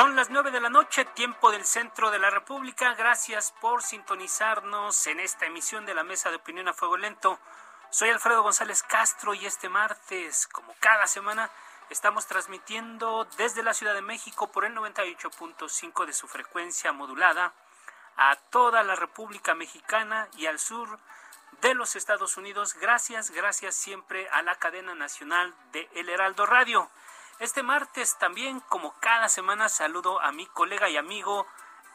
Son las nueve de la noche, tiempo del centro de la República. Gracias por sintonizarnos en esta emisión de la Mesa de Opinión a Fuego Lento. Soy Alfredo González Castro y este martes, como cada semana, estamos transmitiendo desde la Ciudad de México por el 98.5 de su frecuencia modulada a toda la República Mexicana y al sur de los Estados Unidos. Gracias, gracias siempre a la cadena nacional de El Heraldo Radio. Este martes también, como cada semana, saludo a mi colega y amigo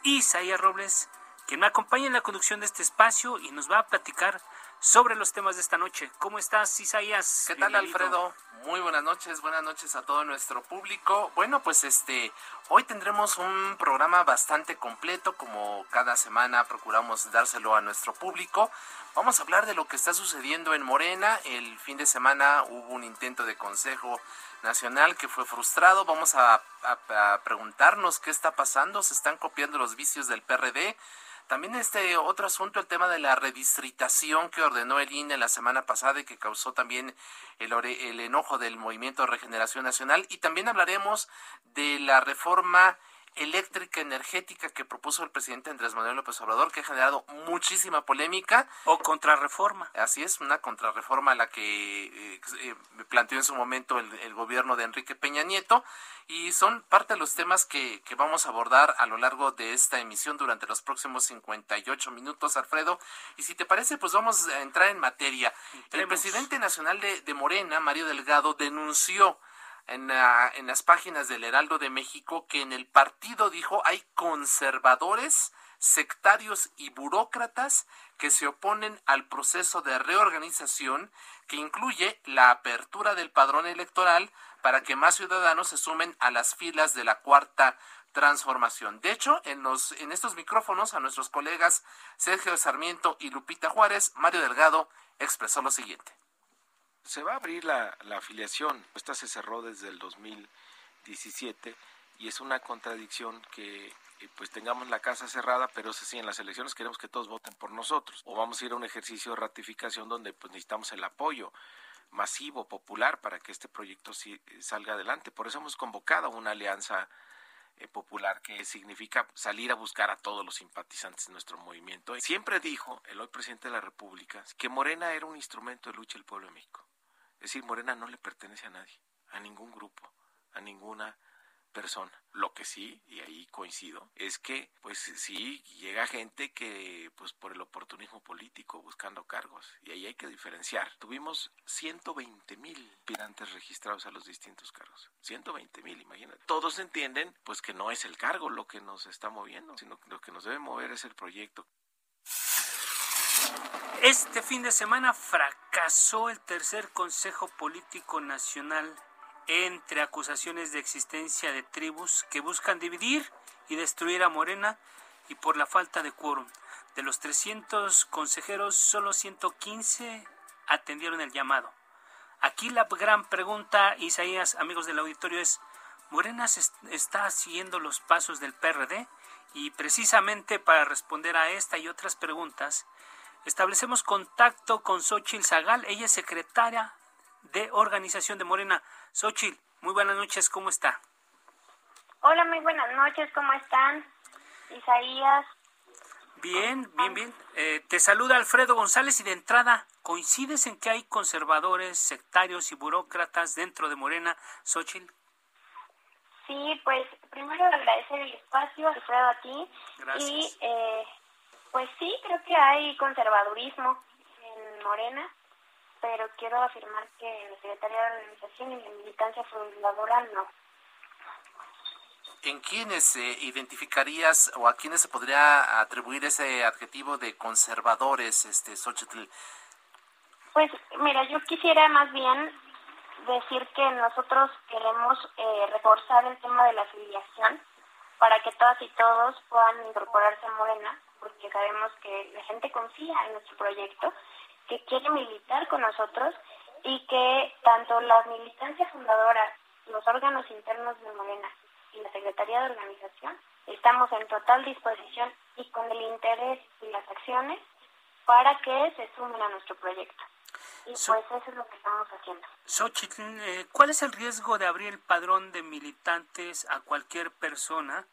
Isaías Robles, quien me acompaña en la conducción de este espacio y nos va a platicar sobre los temas de esta noche. ¿Cómo estás, Isaías? ¿Qué tal, Alfredo? Muy buenas noches, buenas noches a todo nuestro público. Bueno, pues este, hoy tendremos un programa bastante completo, como cada semana procuramos dárselo a nuestro público. Vamos a hablar de lo que está sucediendo en Morena. El fin de semana hubo un intento de consejo nacional que fue frustrado. Vamos a, preguntarnos qué está pasando. Se están copiando los vicios del PRD. También este otro asunto, el tema de la redistritación que ordenó el INE la semana pasada y que causó también el, el enojo del Movimiento de Regeneración Nacional. Y también hablaremos de la reforma eléctrica energética que propuso el presidente Andrés Manuel López Obrador, que ha generado muchísima polémica. O contrarreforma. Así es, una contrarreforma a la que eh, eh, planteó en su momento el, el, gobierno de Enrique Peña Nieto. Y son parte de los temas que, que, vamos a abordar a lo largo de esta emisión durante los próximos 58 minutos, Alfredo. Y si te parece, pues vamos a entrar en materia. El presidente nacional de, de Morena, Mario Delgado, denunció en, uh, en, las páginas del Heraldo de México que en el partido dijo hay conservadores, sectarios y burócratas que se oponen al proceso de reorganización que incluye la apertura del padrón electoral para que más ciudadanos se sumen a las filas de la cuarta transformación. De hecho, en, los, en estos micrófonos a nuestros colegas Sergio Sarmiento y Lupita Juárez, Mario Delgado expresó lo siguiente se va a abrir la, la, afiliación. Esta se cerró desde el 2017 y es una contradicción que pues tengamos la casa cerrada, pero sí, en las elecciones queremos que todos voten por nosotros. O vamos a ir a un ejercicio de ratificación donde pues necesitamos el apoyo masivo, popular, para que este proyecto sí, salga adelante. Por eso hemos convocado una alianza eh, popular que significa salir a buscar a todos los simpatizantes de nuestro movimiento. Siempre dijo el hoy presidente de la República que Morena era un instrumento de lucha del pueblo de México. Es decir, Morena no le pertenece a nadie, a ningún grupo, a ninguna persona. Lo que sí, y ahí coincido, es que pues sí llega gente que pues por el oportunismo político buscando cargos y ahí hay que diferenciar. Tuvimos 120 mil aspirantes registrados a los distintos cargos. 120 mil, imagínate. Todos entienden pues que no es el cargo lo que nos está moviendo, sino que lo que nos debe mover es el proyecto. Este fin de semana fracasó el tercer Consejo Político Nacional entre acusaciones de existencia de tribus que buscan dividir y destruir a Morena y por la falta de quórum. De los 300 consejeros, solo 115 atendieron el llamado. Aquí la gran pregunta, Isaías, amigos del auditorio, es, ¿Morena está siguiendo los pasos del PRD? Y precisamente para responder a esta y otras preguntas, establecemos contacto con Xochil Zagal, ella es secretaria de organización de Morena. Xochil, muy buenas noches, ¿cómo está? Hola, muy buenas noches, ¿cómo están? Isaías. Bien, bien, bien. Eh, te saluda Alfredo González y de entrada, ¿Coincides en que hay conservadores, sectarios y burócratas dentro de Morena, Xochitl? Sí, pues primero agradecer el espacio, Alfredo, a ti. Gracias. Y eh, pues sí, creo que hay conservadurismo en Morena, pero quiero afirmar que la Secretaría de Organización y la militancia fundadora no. ¿En quiénes eh, identificarías o a quiénes se podría atribuir ese adjetivo de conservadores, este Xochitl? Pues mira, yo quisiera más bien decir que nosotros queremos eh, reforzar el tema de la afiliación para que todas y todos puedan incorporarse a Morena, porque sabemos que la gente confía en nuestro proyecto, que quiere militar con nosotros y que tanto la militancia fundadora, los órganos internos de Morena y la Secretaría de Organización estamos en total disposición y con el interés y las acciones para que se sumen a nuestro proyecto. Y So- pues eso es lo que estamos haciendo. Xochitl, eh, ¿cuál es el riesgo de abrir el padrón de militantes a cualquier persona?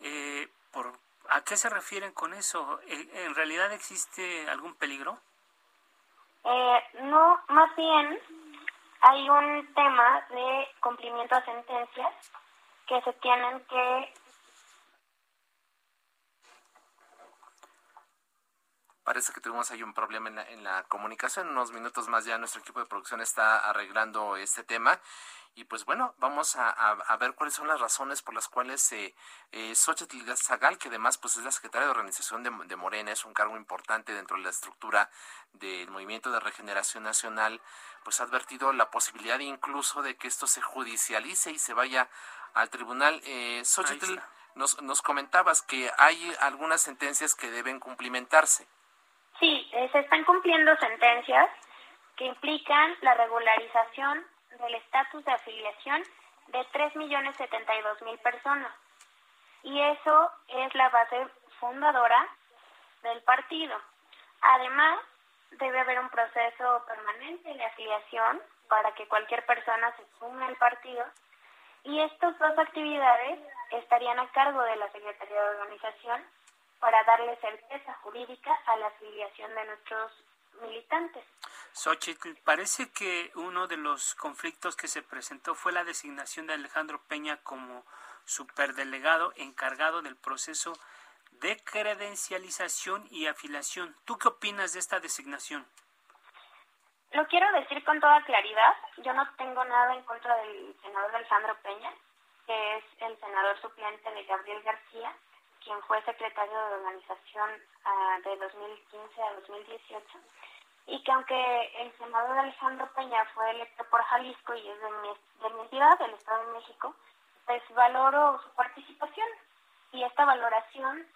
Eh, por, ¿A qué se refieren con eso? Eh, ¿En realidad existe algún peligro? Eh, no, más bien hay un tema de cumplimiento a sentencias que se tienen que Parece que tuvimos ahí un problema en la, en la comunicación. En unos minutos más ya nuestro equipo de producción está arreglando este tema. Y pues bueno, vamos a, a- a ver cuáles son las razones por las cuales eh, eh, Xochitl Zagal, que además pues es la secretaria de organización de, de Morena, es un cargo importante dentro de la estructura del Movimiento de Regeneración Nacional, pues ha advertido la posibilidad incluso de que esto se judicialice y se vaya al tribunal. Eh, Xochitl, está. nos, nos comentabas que hay algunas sentencias que deben cumplimentarse. Eh, se están cumpliendo sentencias que implican la regularización del estatus de afiliación de 3.072.000 personas. Y eso es la base fundadora del partido. Además, debe haber un proceso permanente de afiliación para que cualquier persona se sume al partido. Y estas dos actividades estarían a cargo de la Secretaría de Organización para darle certeza jurídica a la afiliación de nuestros militantes. Xochitl, parece que uno de los conflictos que se presentó fue la designación de Alejandro Peña como superdelegado encargado del proceso de credencialización y afiliación. ¿Tú qué opinas de esta designación? Lo quiero decir con toda claridad, yo no tengo nada en contra del senador Alejandro Peña, que es el senador suplente de Gabriel García, quien fue secretario de organización ah, de 2015 a 2018, y que aunque el senador Alejandro Peña fue electo por Jalisco y es de mi, de mi entidad, del Estado de México, pues valoro su participación y esta valoración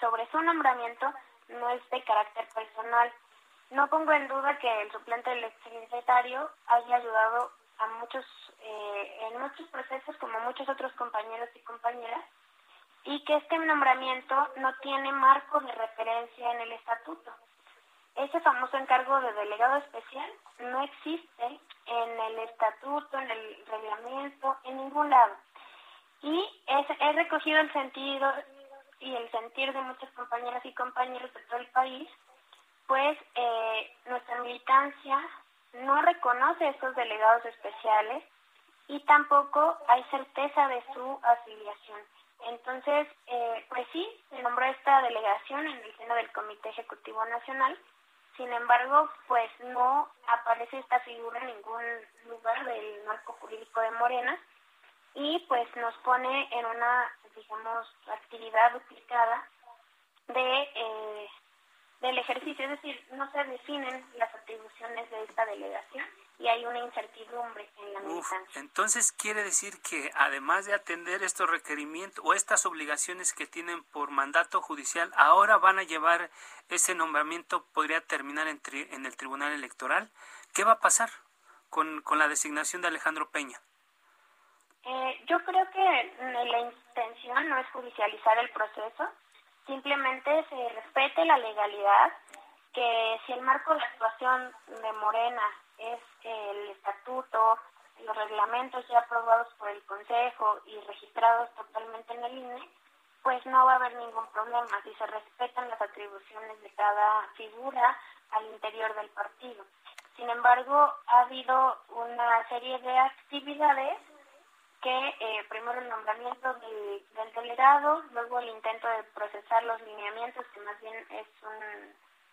sobre su nombramiento no es de carácter personal. No pongo en duda que el suplente del exsecretario haya ayudado a muchos eh, en muchos procesos como muchos otros compañeros y compañeras y que este nombramiento no tiene marco de referencia en el estatuto. Ese famoso encargo de delegado especial no existe en el estatuto, en el reglamento, en ningún lado. Y he recogido el sentido y el sentir de muchas compañeras y compañeros de todo el país, pues eh, nuestra militancia no reconoce estos delegados especiales y tampoco hay certeza de su afiliación. Entonces, eh, pues sí, se nombró esta delegación en el seno del Comité Ejecutivo Nacional, sin embargo, pues no aparece esta figura en ningún lugar del marco jurídico de Morena. Y pues nos pone en una, digamos, actividad duplicada de eh, del ejercicio, es decir, no se definen las atribuciones de esta delegación y hay una incertidumbre en la Uf, militancia. entonces quiere decir que además de atender estos requerimientos o estas obligaciones que tienen por mandato judicial, ahora van a llevar ese nombramiento, podría terminar en, tri- en el Tribunal Electoral. ¿Qué va a pasar con, con la designación de Alejandro Peña? Eh, yo creo que mm, la intención no es judicializar el proceso, simplemente se respete la legalidad, que si el marco de actuación de Morena es el estatuto, los reglamentos ya aprobados por el Consejo y registrados totalmente en el INE, pues no va a haber ningún problema si se respetan las atribuciones de cada figura al interior del partido. Sin embargo, ha habido una serie de actividades que eh, primero el nombramiento del, delegado, luego el intento de procesar los lineamientos, que más bien es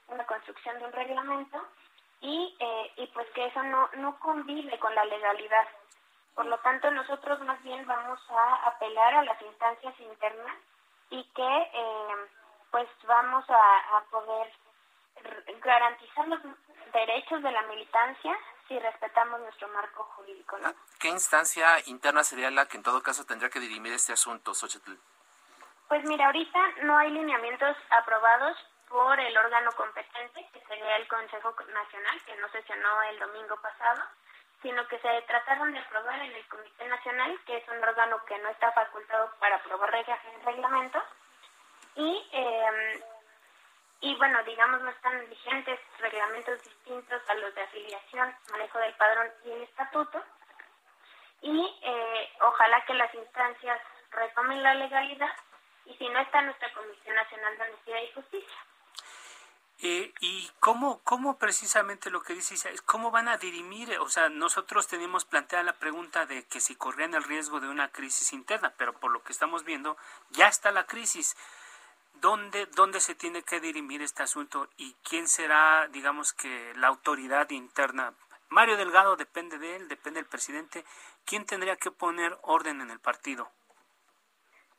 una construcción de un reglamento, y, eh, y pues que eso no, no convive con la legalidad. Por lo tanto, nosotros más bien vamos a apelar a las instancias internas y que eh, pues vamos a, a poder garantizar los derechos de la militancia si respetamos nuestro marco jurídico. ¿no? ¿Qué instancia interna sería la que en todo caso tendría que dirimir este asunto, Xochitl? Pues mira, ahorita no hay lineamientos aprobados por el órgano competente, que sería el Consejo Nacional, que no sesionó el domingo pasado, sino que se trataron de aprobar en el Comité Nacional, que es un órgano que no está facultado para aprobar reglamentos, y eh, y bueno, digamos, no están vigentes reglamentos distintos a los de afiliación, manejo del padrón y el estatuto. Y eh, ojalá que las instancias retomen la legalidad y si no está nuestra Comisión Nacional de Honestidad y Justicia. Eh, ¿Y cómo, cómo precisamente lo que dice es cómo van a dirimir? O sea, nosotros tenemos planteada la pregunta de que si corrían el riesgo de una crisis interna, pero por lo que estamos viendo, ya está la crisis. ¿Dónde, ¿Dónde se tiene que dirimir este asunto y quién será, digamos que, la autoridad interna? Mario Delgado depende de él, depende del presidente. ¿Quién tendría que poner orden en el partido?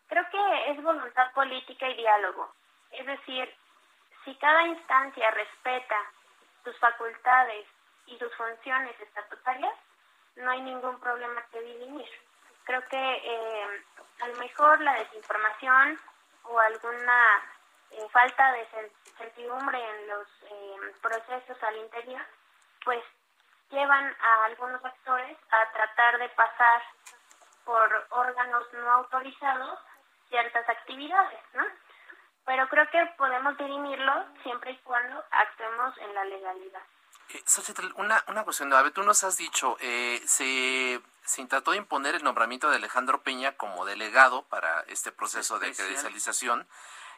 Creo que es voluntad política y diálogo. Es decir, si cada instancia respeta sus facultades y sus funciones estatutarias, no hay ningún problema que dirimir. Creo que eh, a lo mejor la desinformación o alguna eh, falta de certidumbre en los eh, procesos al interior, pues llevan a algunos actores a tratar de pasar por órganos no autorizados ciertas actividades, ¿no? Pero creo que podemos dirimirlo siempre y cuando actuemos en la legalidad. Eh, una, una cuestión, a ver, tú nos has dicho, eh, se se trató de imponer el nombramiento de Alejandro Peña como delegado para este proceso de credencialización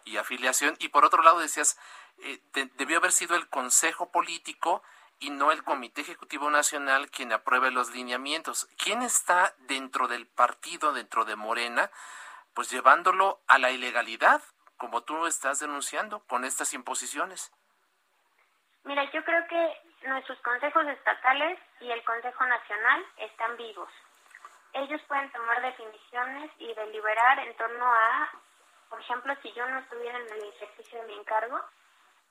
y afiliación. Y por otro lado decías, eh, debió haber sido el Consejo Político y no el Comité Ejecutivo Nacional quien apruebe los lineamientos. ¿Quién está dentro del partido, dentro de Morena, pues llevándolo a la ilegalidad, como tú estás denunciando con estas imposiciones? Mira, yo creo que nuestros consejos estatales y el Consejo Nacional están vivos. Ellos pueden tomar definiciones y deliberar en torno a, por ejemplo, si yo no estuviera en el ejercicio de mi encargo,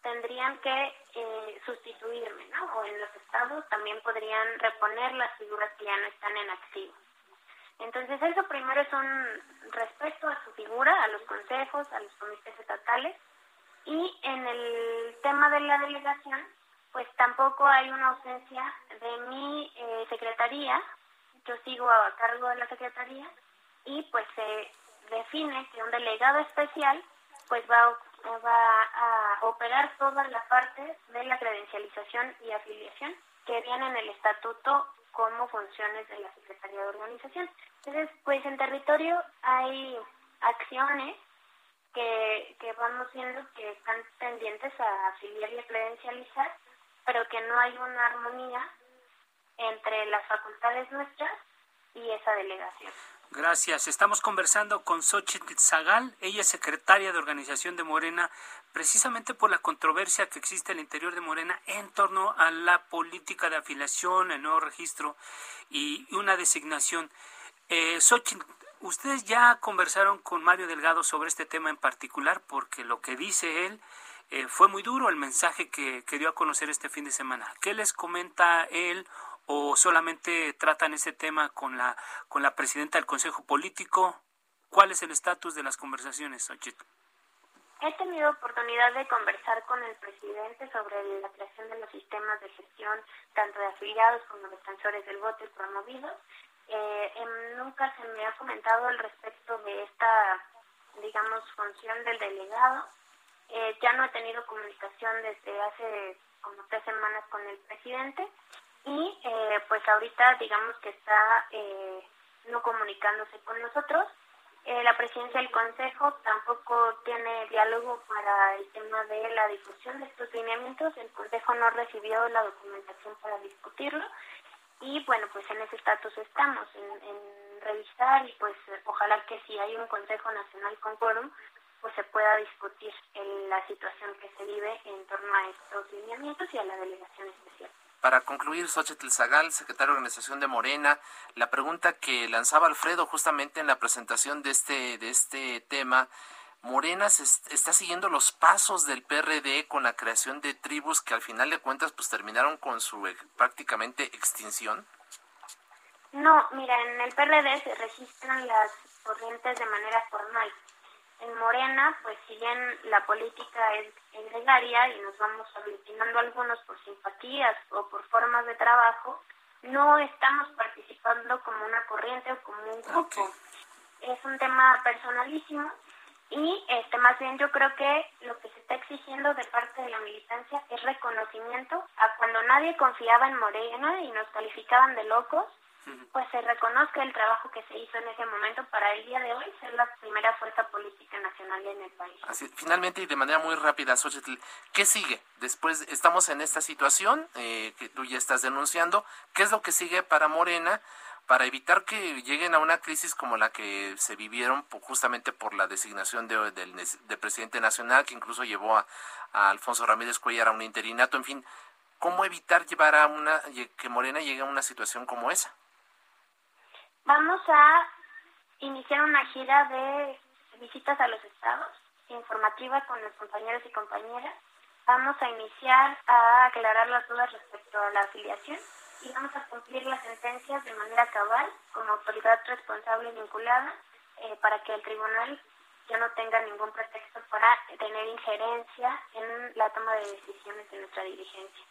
tendrían que eh, sustituirme, ¿no? O en los estados también podrían reponer las figuras que ya no están en activo. Entonces, eso primero es un respeto a su figura, a los consejos, a los comités estatales. Y en el tema de la delegación, pues tampoco hay una ausencia de mi eh, secretaría. Yo sigo a cargo de la secretaría y pues se define que un delegado especial pues va, va a operar toda la parte de la credencialización y afiliación que viene en el estatuto como funciones de la Secretaría de Organización. Entonces, pues en territorio hay acciones que, que vamos viendo que están pendientes a afiliar y a credencializar pero que no hay una armonía entre las facultades nuestras y esa delegación. Gracias. Estamos conversando con Xochitl Zagal. Ella es secretaria de organización de Morena, precisamente por la controversia que existe al interior de Morena en torno a la política de afiliación, el nuevo registro y una designación. Eh, Xochitl, ustedes ya conversaron con Mario Delgado sobre este tema en particular, porque lo que dice él eh, fue muy duro el mensaje que, dio a conocer este fin de semana. ¿Qué les comenta él o solamente tratan ese tema con la, con la presidenta del Consejo Político? ¿Cuál es el estatus de las conversaciones, Xochitl? He tenido oportunidad de conversar con el presidente sobre la creación de los sistemas de gestión, tanto de afiliados como defensores del voto y promovidos. Eh, em, nunca se me ha comentado al respecto de esta, digamos, función del delegado. Eh, ya no he tenido comunicación desde hace como tres semanas con el presidente y eh, pues ahorita digamos que está eh, no comunicándose con nosotros Eh, la presidencia del Consejo tampoco tiene diálogo para el tema de la difusión de estos lineamientos. El Consejo no recibió la documentación para discutirlo y bueno, pues en ese estatus estamos, en, revisar y pues ojalá que si hay un Consejo Nacional con quórum, pues se pueda discutir la situación que se vive en torno a estos lineamientos y a la delegación especial. Para concluir, Xochitl Zagal, secretario de Organización de Morena, la pregunta que lanzaba Alfredo justamente en la presentación de este, de este tema, Morena está siguiendo los pasos del PRD con la creación de tribus que al final de cuentas pues terminaron con su prácticamente extinción. No, mira, en el PRD se registran las corrientes de manera formal en Morena, pues si bien la política es gregaria y nos vamos aglutinando algunos por simpatías o por formas de trabajo, no estamos participando como una corriente o como un grupo. Es un tema personalísimo y este más bien yo creo que lo que se está exigiendo de parte de la militancia es reconocimiento a cuando nadie confiaba en Morena y nos calificaban de locos pues se reconozca el trabajo que se hizo en ese momento para el día de hoy ser la primera fuerza política nacional en el país. Así, finalmente y de manera muy rápida, Xochitl, ¿qué sigue? Después estamos en esta situación eh, que tú ya estás denunciando, ¿qué es lo que sigue para Morena? para evitar que lleguen a una crisis como la que se vivieron justamente por la designación de, del presidente nacional, que incluso llevó a, a Alfonso Ramírez Cuellar a un interinato, en fin, ¿cómo evitar llevar a una que Morena llegue a una situación como esa? Vamos a iniciar una gira de visitas a los estados, informativa con los compañeros y compañeras. Vamos a iniciar a aclarar las dudas respecto a la afiliación y vamos a cumplir las sentencias de manera cabal como autoridad responsable y vinculada eh, para que el tribunal ya no tenga ningún pretexto para tener injerencia en la toma de decisiones de nuestra dirigencia.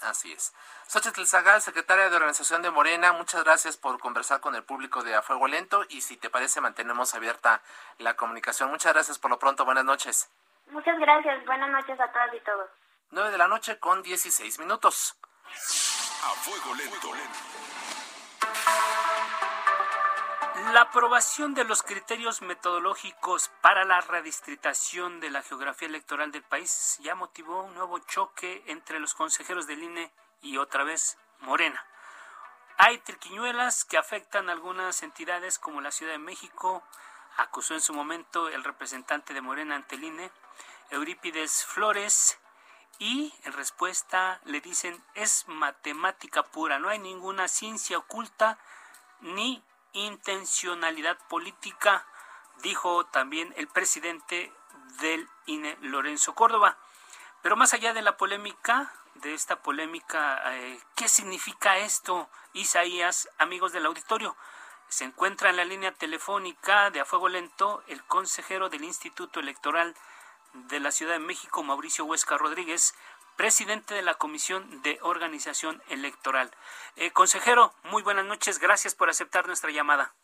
Así es. Xochitl Zagal, secretaria de Organización de Morena, muchas gracias por conversar con el público de A Fuego Lento y si te parece mantenemos abierta la comunicación. Muchas gracias por lo pronto, buenas noches. Muchas gracias, buenas noches a todas y todos. 9 de la noche con 16 minutos. A Fuego Lento. La aprobación de los criterios metodológicos para la redistritación de la geografía electoral del país ya motivó un nuevo choque entre los consejeros del INE y otra vez Morena. Hay triquiñuelas que afectan a algunas entidades como la Ciudad de México, acusó en su momento el representante de Morena ante el INE, Eurípides Flores, y en respuesta le dicen es matemática pura, no hay ninguna ciencia oculta ni intencionalidad política, dijo también el presidente del INE, Lorenzo Córdoba. Pero más allá de la polémica, de esta polémica, eh, ¿qué significa esto, Isaías, amigos del auditorio? Se encuentra en la línea telefónica de A Fuego Lento el consejero del Instituto Electoral de la Ciudad de México, Mauricio Huesca Rodríguez, presidente de la Comisión de Organización Electoral. Eh, consejero, muy buenas noches, gracias por aceptar nuestra llamada.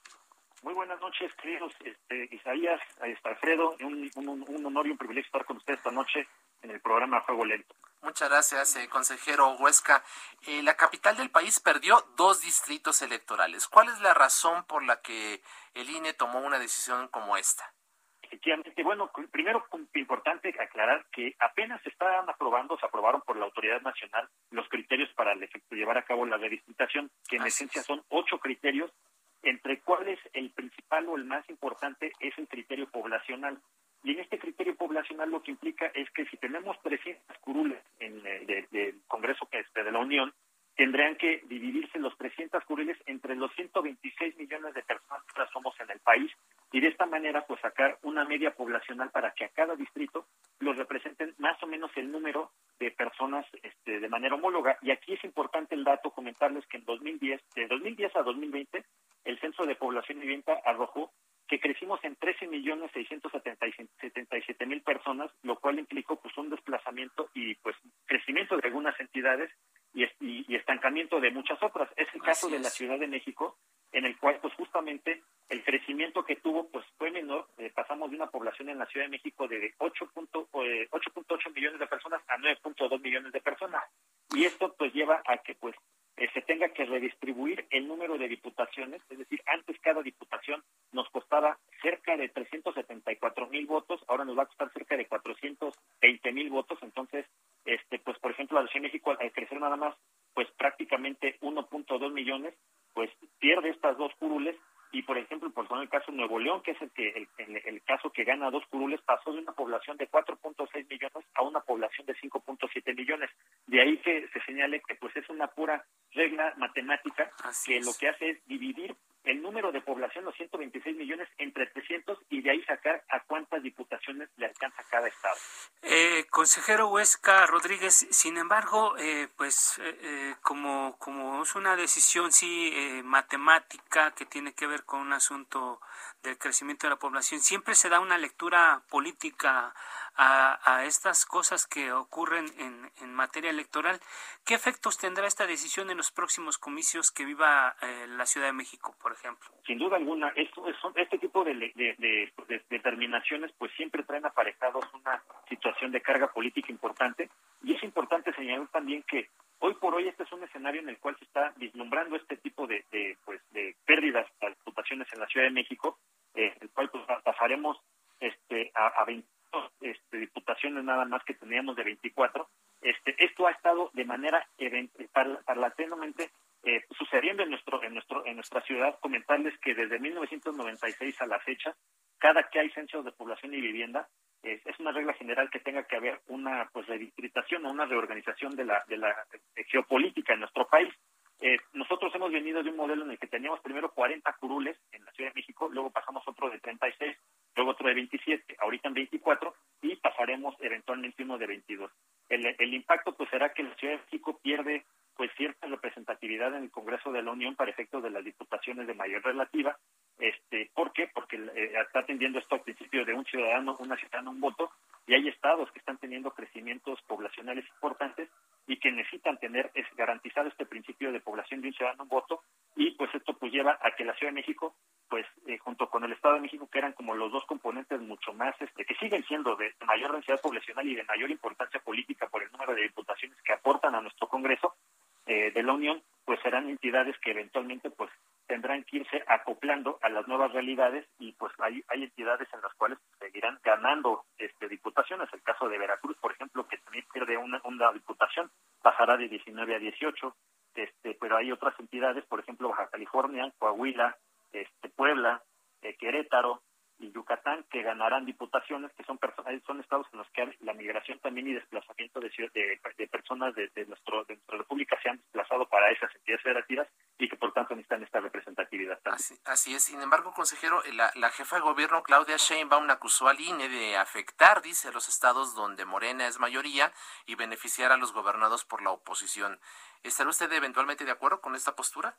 Muy buenas noches, queridos este, Isaías, Alfredo, un, un, honor y un privilegio estar con usted esta noche en el programa Juego Lento. Muchas gracias, eh, consejero Huesca. Eh, la capital del país perdió dos distritos electorales. ¿Cuál es la razón por la que el INE tomó una decisión como esta? Efectivamente, bueno, primero importante aclarar que apenas se están aprobando, se aprobaron por la autoridad nacional los criterios para el efecto, llevar a cabo la redistritación, que en esencia son ocho criterios, entre cuales el principal o el más importante es el criterio poblacional. Y en este criterio poblacional lo que implica es que si tenemos 300 curules en eh, del Congreso este, de la Unión, tendrían que dividirse los 300 curules entre los 126 millones de personas que somos en el país y de esta manera pues sacar una media poblacional para que a cada distrito los representen más o menos el número de personas este, de manera homóloga. Y aquí es importante el dato, comentarles que en 2010, de 2010 a 2020, el Censo de Población y Vivienda arrojó que crecimos en 13 millones 677 mil personas, lo cual implicó pues un desplazamiento y pues crecimiento de algunas entidades y, y, estancamiento de muchas otras. Es el caso de la Ciudad de México, en el cual pues justamente el crecimiento que tuvo pues fue menor, eh, pasamos de una población en la Ciudad de México de 8.8 eh, millones de personas a 9.2 millones de personas. Y esto pues lleva a que pues eh, se tenga que redistribuir el número de diputaciones, es decir, antes cada diputación nos costaba cerca de 374 mil votos, ahora nos va a costar cerca de 420 mil votos, entonces, este, pues por ejemplo, la Ciudad de México al crecer nada más, pues prácticamente 1.2 millones, pues pierde estas dos curules y por ejemplo, por poner el caso de Nuevo León, que es el que el, el, caso que gana dos curules, pasó de una población de 4.6 millones a una población de 5.7 millones. De ahí que se señale que pues es una pura regla matemática que lo que hace es dividir el número de población, los 126 millones, entre 300 y de ahí sacar a cuántas diputaciones le alcanza cada estado. Eh, consejero Sin embargo, eh, pues eh, eh, como, como es una decisión sí matemática que tiene que ver con un asunto del crecimiento de la población, siempre se da una lectura política a, estas cosas que ocurren en, en, materia electoral. ¿Qué efectos tendrá esta decisión en los próximos comicios que viva eh, la Ciudad de México, por ejemplo? Sin duda alguna, esto, este tipo de, de, determinaciones pues siempre traen aparejados una situación de carga política importante y es importante señalar también que hoy por hoy este es un escenario en el cual se está vislumbrando este tipo de, pues de pérdidas a en la Ciudad de México, eh, el cual pues, pasaremos este a, a 20 este, diputaciones nada más que teníamos de 24. Este, esto ha estado de manera parlatentemente eh, sucediendo en nuestro en nuestro en nuestra ciudad comentarles que desde 1996 a la fecha cada que hay censos de población y vivienda es, una regla general que tenga que haber una pues redistritación o una reorganización de la de la geopolítica en nuestro país eh, nosotros hemos venido de un modelo en el que teníamos primero 40 curules en la Ciudad de México luego pasamos otro de 36 luego otro de 27, ahorita en 24 y pasaremos eventualmente uno de 22. El, el impacto pues será que la Ciudad de México pierde pues cierta representatividad en el Congreso de la Unión para efectos de las diputaciones de mayor relativa. Este, ¿Por qué? Porque eh, está atendiendo esto al principio de un ciudadano, una ciudadana, un voto, y hay estados que están teniendo crecimientos poblacionales importantes y que necesitan tener es garantizado este principio de población de un ciudadano, un voto, y pues esto pues lleva a que la Ciudad de México pues eh, junto con el Estado de México que eran como los dos componentes mucho más este que siguen siendo de mayor densidad poblacional y de mayor importancia política por el número de diputaciones que aportan a nuestro Congreso eh, de la Unión pues serán entidades que eventualmente pues tendrán que irse acoplando a las nuevas realidades y pues hay, hay entidades en las cuales seguirán ganando este diputaciones. El caso de Veracruz por ejemplo que también pierde una, una diputación pasará de 19 a 18 este pero hay otras entidades por ejemplo Baja California Coahuila este, Puebla, eh, Querétaro y Yucatán, que ganarán diputaciones, que son son estados en los que la migración también y desplazamiento de, de, personas de, nuestro, de nuestra república se han desplazado para esas entidades federativas y que por tanto necesitan esta representatividad Así, es. Sin embargo, consejero, la, la jefa de gobierno, Claudia Sheinbaum, acusó al INE de afectar, dice, a los estados donde Morena es mayoría y beneficiar a los gobernados por la oposición. ¿Estará usted eventualmente de acuerdo con esta postura?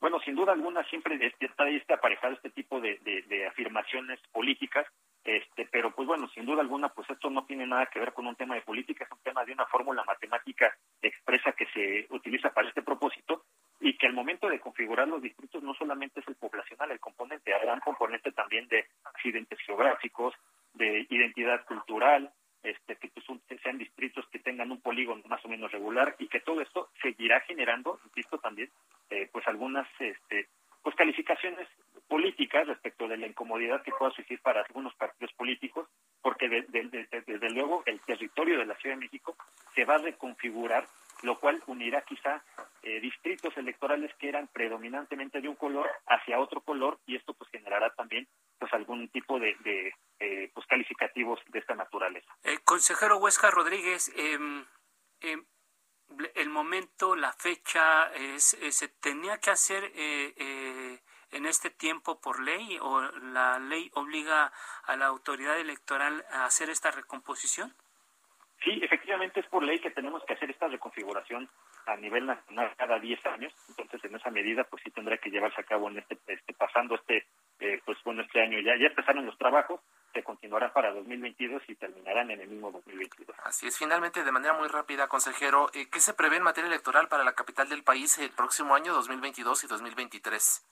Bueno, sin duda alguna siempre está este aparejado este tipo de, afirmaciones políticas, este, pero pues bueno, sin duda alguna, pues esto no tiene nada que ver con un tema de política, es un tema de una fórmula matemática expresa que se utiliza para este propósito y que al momento de configurar los distritos no solamente es el poblacional, el componente, habrá un componente también de accidentes geográficos, de identidad cultural, este, que pues, sean distritos que tengan un polígono más o menos regular y que todo esto seguirá generando, insisto también, eh, pues algunas este, pues calificaciones políticas respecto de la incomodidad que pueda surgir para algunos partidos políticos, porque desde luego el territorio de la Ciudad de México se va a reconfigurar, lo cual unirá quizá eh, distritos electorales que eran predominantemente de un color hacia otro color y esto pues generará también pues algún tipo de, eh, pues calificativos de esta naturaleza. Eh, consejero Huesca Rodríguez, em, em, el momento, la fecha, es, ¿se tenía que hacer en este tiempo por ley o la ley obliga a la autoridad electoral a hacer esta recomposición? Sí, efectivamente es por ley que tenemos que hacer esta reconfiguración a nivel nacional cada 10 años, entonces en esa medida pues sí tendrá que llevarse a cabo en este, este pasando este eh, pues bueno, este año ya, ya empezaron los trabajos, se continuarán para 2022 y terminarán en el mismo 2022. Así es, finalmente, de manera muy rápida, consejero, eh, ¿qué se prevé en materia electoral para la capital del país el próximo año 2022 y 2023?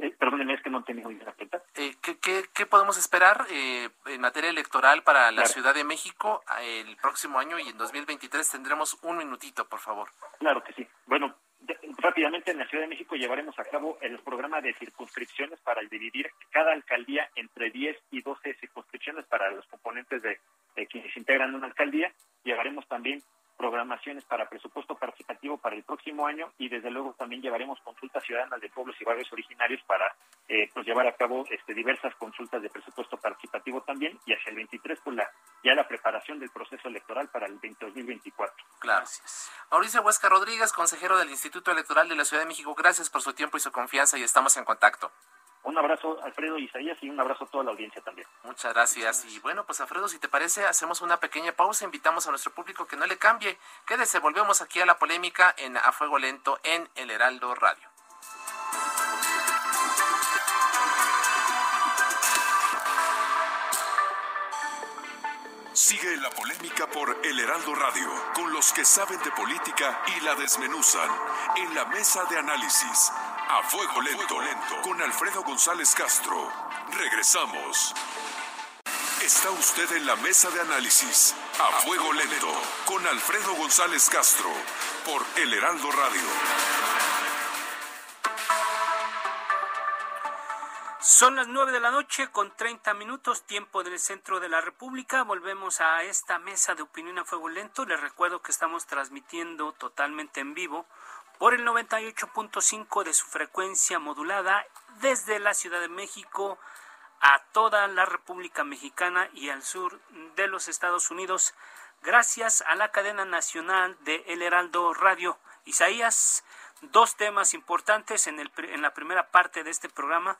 Eh, perdóneme, es que no tengo la pregunta. Eh, ¿qué, qué, qué, podemos esperar eh, en materia electoral para la Ciudad de México el próximo año y en 2023? Tendremos un minutito, por favor. Claro que sí. Bueno, Rápidamente, en la Ciudad de México llevaremos a cabo el programa de circunscripciones para dividir cada alcaldía entre 10 y 12 circunscripciones para los componentes de, de quienes integran una alcaldía. Llevaremos también programaciones para presupuesto participativo para el próximo año y desde luego también llevaremos consultas ciudadanas de pueblos y barrios originarios para eh, pues llevar a cabo este, diversas consultas de presupuesto participativo también y hacia el 23 pues la, ya la preparación del proceso electoral para el 2024. Gracias. Mauricio Huesca Rodríguez, consejero del Instituto Electoral de la Ciudad de México, gracias por su tiempo y su confianza y estamos en contacto. Un abrazo, Alfredo Isaías, y un abrazo a toda la audiencia también. Muchas gracias. Y bueno, pues Alfredo, si te parece, hacemos una pequeña pausa. Invitamos a nuestro público que no le cambie. Quédese, volvemos aquí a la polémica en A Fuego Lento en El Heraldo Radio. Sigue la polémica por El Heraldo Radio, con los que saben de política y la desmenuzan, en la mesa de análisis a Fuego Lento, lento con Alfredo González Castro. Regresamos. Está usted en la mesa de análisis a Fuego Lento con Alfredo González Castro por El Heraldo Radio. Son las nueve de la noche con 30 minutos, tiempo del centro de la República. Volvemos a esta mesa de opinión a fuego lento. Les recuerdo que estamos transmitiendo totalmente en vivo por el 98.5 de su frecuencia modulada desde la Ciudad de México a toda la República Mexicana y al sur de los Estados Unidos, gracias a la cadena nacional de El Heraldo Radio. Isaías, dos temas importantes en, el, en la primera parte de este programa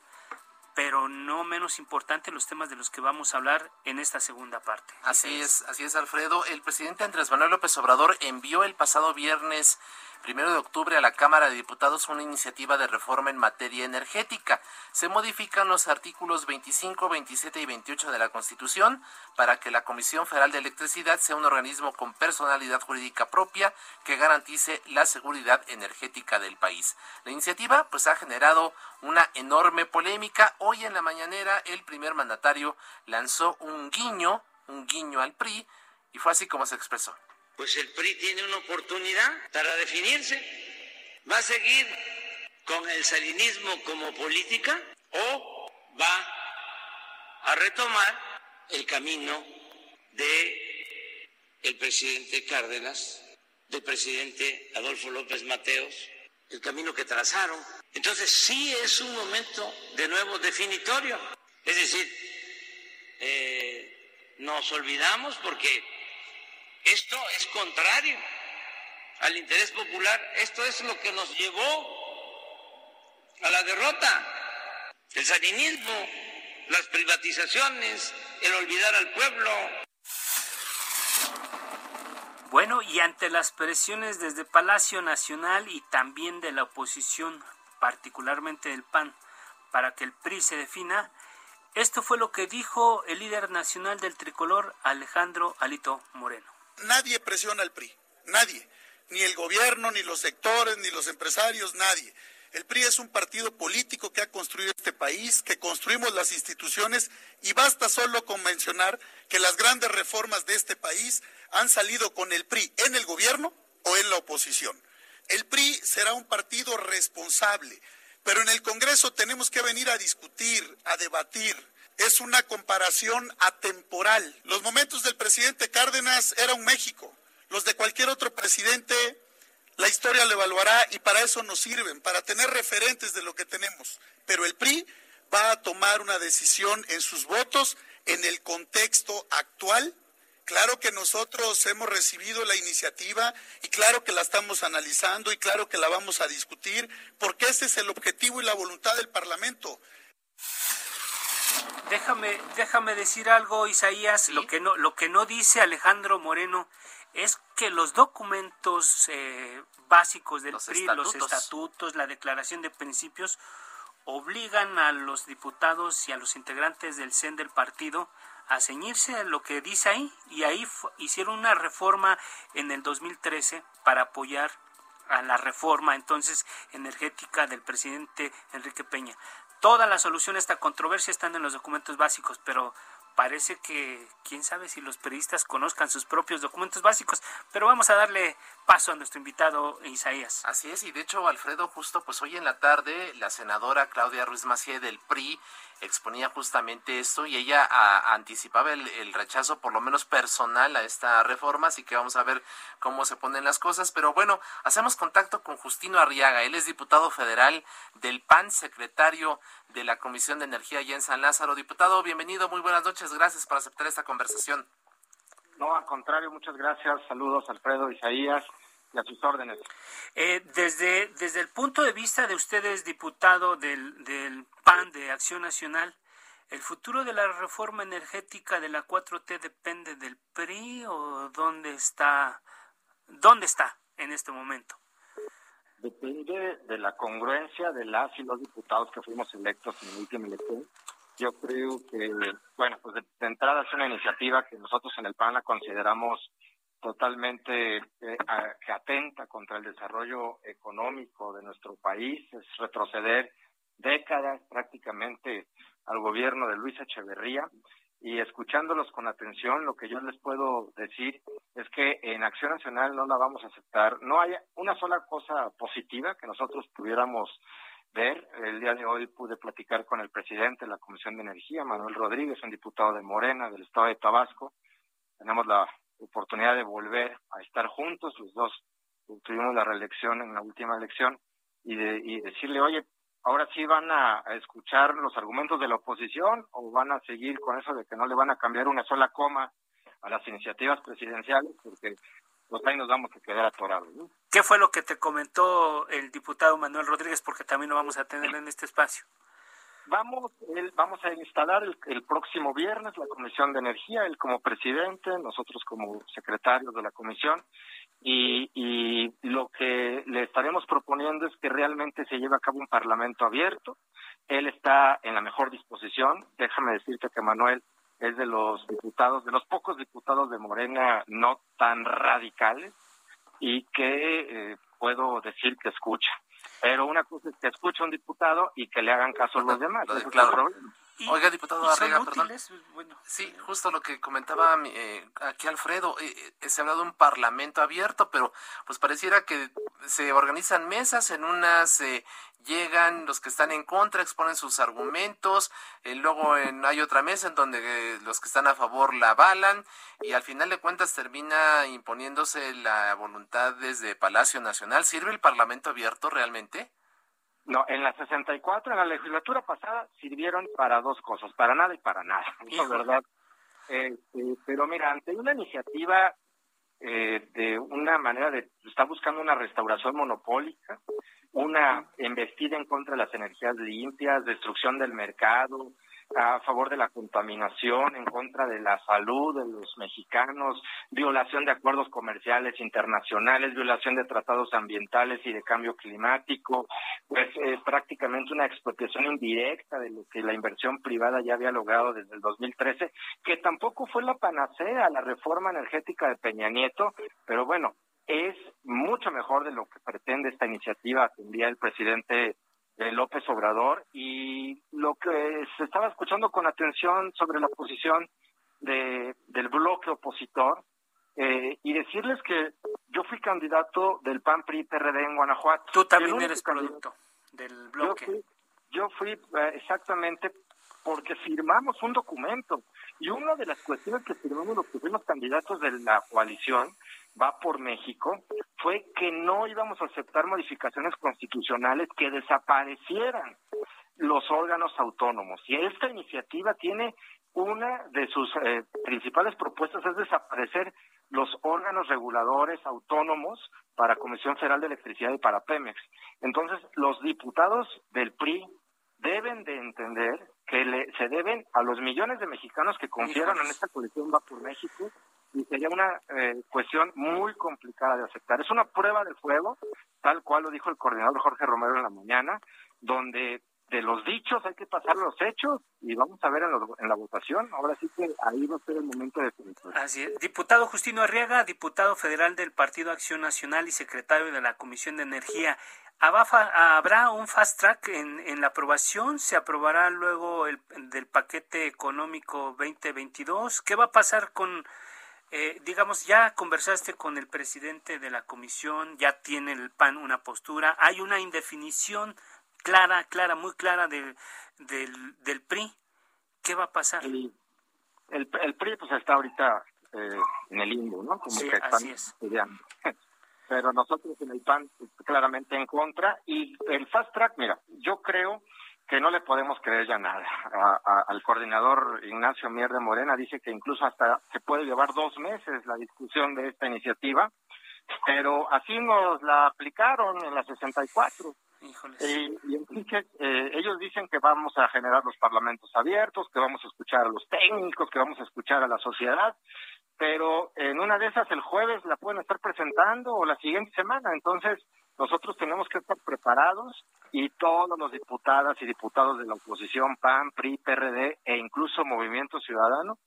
pero no menos importante los temas de los que vamos a hablar en esta segunda parte. Así es, así es, Alfredo. El presidente Andrés Manuel López Obrador envió el pasado viernes primero de octubre a la Cámara de Diputados una iniciativa de reforma en materia energética. Se modifican los artículos 25, 27 y 28 de la Constitución para que la Comisión Federal de Electricidad sea un organismo con personalidad jurídica propia que garantice la seguridad energética del país. La iniciativa pues ha generado una enorme polémica. Hoy en la mañanera el primer mandatario lanzó un guiño, un guiño al PRI y fue así como se expresó pues el PRI tiene una oportunidad para definirse. ¿Va a seguir con el salinismo como política o va a retomar el camino de el presidente Cárdenas, del presidente Adolfo López Mateos, el camino que trazaron? Entonces sí es un momento de nuevo definitorio. Es decir, eh, nos olvidamos porque esto es contrario al interés popular. Esto es lo que nos llevó a la derrota. El salinismo, las privatizaciones, el olvidar al pueblo. Bueno, y ante las presiones desde Palacio Nacional y también de la oposición, particularmente del PAN, para que el PRI se defina, esto fue lo que dijo el líder nacional del tricolor, Alejandro Alito Moreno nadie presiona al PRI, nadie, ni el gobierno, ni los sectores, ni los empresarios, nadie. El PRI es un partido político que ha construido este país, que construimos las instituciones y basta solo con mencionar que las grandes reformas de este país han salido con el PRI en el gobierno o en la oposición. El PRI será un partido responsable, pero en el Congreso tenemos que venir a discutir, a debatir, es una comparación atemporal. Los momentos del presidente Cárdenas era un México. Los de cualquier otro presidente, la historia lo evaluará y para eso nos sirven, para tener referentes de lo que tenemos. Pero el PRI va a tomar una decisión en sus votos en el contexto actual. Claro que nosotros hemos recibido la iniciativa y claro que la estamos analizando y claro que la vamos a discutir porque ese es el objetivo y la voluntad del Parlamento Déjame, déjame decir algo, Isaías. Lo que no, lo que no dice Alejandro Moreno es que los documentos eh, básicos del PRI, los estatutos, la declaración de principios, obligan a los diputados y a los integrantes del CEN del partido a ceñirse a lo que dice ahí. Y ahí hicieron una reforma en el 2013 para apoyar a la reforma entonces energética del presidente Enrique Peña. Toda la solución a esta controversia están en los documentos básicos, pero parece que quién sabe si los periodistas conozcan sus propios documentos básicos. Pero vamos a darle paso a nuestro invitado Isaías. Así es, y de hecho, Alfredo, justo pues hoy en la tarde, la senadora Claudia Ruiz Macié del PRI exponía justamente esto y ella anticipaba el, rechazo, por lo menos personal, a esta reforma, así que vamos a ver cómo se ponen las cosas. Pero bueno, hacemos contacto con Justino Arriaga, él es diputado federal del PAN, secretario de la Comisión de Energía allá en San Lázaro. Diputado, bienvenido, muy buenas noches, gracias por aceptar esta conversación. No, al contrario, muchas gracias. Saludos, Alfredo, Isaías y a sus órdenes. Eh, desde, desde el punto de vista de ustedes, diputado del, del PAN, de Acción Nacional, ¿el futuro de la reforma energética de la 4T depende del PRI o dónde está, dónde está en este momento? Depende de la congruencia de las y los diputados que fuimos electos en la última elección. Yo creo que, bueno, pues de entrada es una iniciativa que nosotros en el PAN la consideramos totalmente eh, que atenta contra el desarrollo económico de nuestro país, es retroceder décadas prácticamente al gobierno de Luis Echeverría y escuchándolos con atención, lo que yo les puedo decir es que en Acción Nacional no la vamos a aceptar. No hay una sola cosa positiva que nosotros pudiéramos ver. El día de hoy pude platicar con el presidente de la Comisión de Energía, Manuel Rodríguez, un diputado de Morena del estado de Tabasco. Tenemos la oportunidad de volver a estar juntos, los dos tuvimos la reelección en la última elección, y, de, decirle, oye, ahora sí van a, escuchar los argumentos de la oposición o van a seguir con eso de que no le van a cambiar una sola coma a las iniciativas presidenciales, porque pues ahí nos vamos a quedar atorados. ¿Qué fue lo que te comentó el diputado Manuel Rodríguez? Porque también lo vamos a tener en este espacio. Vamos, vamos a instalar el, próximo viernes la Comisión de Energía, él como presidente, nosotros como secretarios de la comisión, y, y lo que le estaremos proponiendo es que realmente se lleve a cabo un parlamento abierto. Él está en la mejor disposición. Déjame decirte que Manuel es de los diputados, de los pocos diputados de Morena no tan radicales y que eh, puedo decir que escucha. Pero una cosa es que escuche a un diputado y que le hagan caso a los demás. claro. Oiga, diputado Arrega, perdón. Sí, justo lo que comentaba eh, aquí Alfredo, eh, eh, se ha hablado de un parlamento abierto, pero pues pareciera que se organizan mesas, en unas llegan los que están en contra, exponen sus argumentos, luego en, hay otra mesa en donde los que están a favor la avalan y al final de cuentas termina imponiéndose la voluntad desde Palacio Nacional. ¿Sirve el parlamento abierto realmente? No, en la 64, en la legislatura pasada, sirvieron para dos cosas, para nada y para nada, es verdad. Este, pero mira, ante una iniciativa eh, de una manera de, está buscando una restauración monopólica, una embestida en contra de las energías limpias, destrucción del mercado, a favor de la contaminación, en contra de la salud de los mexicanos, violación de acuerdos comerciales internacionales, violación de tratados ambientales y de cambio climático, pues es prácticamente una expropiación indirecta de lo que la inversión privada ya había logrado desde el 2013, que tampoco fue la panacea la reforma energética de Peña Nieto, pero bueno, es mucho mejor de lo que pretende esta iniciativa que envía el presidente de López Obrador y lo que se estaba escuchando con atención sobre la posición de, del bloque opositor eh, y decirles que yo fui candidato del PAN PRI PRD en Guanajuato. Tú también eres producto del bloque. Yo fui, eh, exactamente porque firmamos un documento y una de las cuestiones que firmamos los fuimos candidatos de la coalición va por México fue que no íbamos a aceptar modificaciones constitucionales que desaparecieran los órganos autónomos. Y esta iniciativa tiene una de sus eh, principales propuestas es desaparecer los órganos reguladores autónomos para Comisión Federal de Electricidad y para Pemex. Entonces, los diputados del PRI deben de entender que le, se deben a los millones de mexicanos que confiaron en esta coalición Va por México y sería una eh, cuestión muy complicada de aceptar. Es una prueba de fuego, tal cual lo dijo el coordinador Jorge Romero en la mañana, donde de los dichos hay que pasar los hechos y vamos a ver en, la votación. Ahora sí que ahí va a ser el momento de Así es. Diputado Justino Arriaga, diputado federal del Partido Acción Nacional y secretario de la Comisión de Energía. ¿Habrá un fast track en, en la aprobación? ¿Se aprobará luego el del paquete económico 2022? ¿Qué va a pasar con Eh, digamos, ya conversaste con el presidente de la comisión, ya tiene el PAN una postura, hay una indefinición clara, clara, muy clara del, del, PRI. ¿Qué va a pasar? El, el, PRI pues está ahorita eh, en el limbo, ¿no? Como que están así es. Pero nosotros en el PAN claramente en contra y el fast track, mira, yo creo que no le podemos creer ya nada. al coordinador Ignacio Mier de Morena dice que incluso hasta se puede llevar dos meses la discusión de esta iniciativa, pero así nos la aplicaron en la 64. Y, y entonces eh, ellos dicen que vamos a generar los parlamentos abiertos, que vamos a escuchar a los técnicos, que vamos a escuchar a la sociedad, pero en una de esas el jueves la pueden estar presentando o la siguiente semana. Entonces, nosotros tenemos que estar preparados y todos los diputadas y diputados de la oposición, PAN, PRI, PRD e incluso Movimiento Ciudadano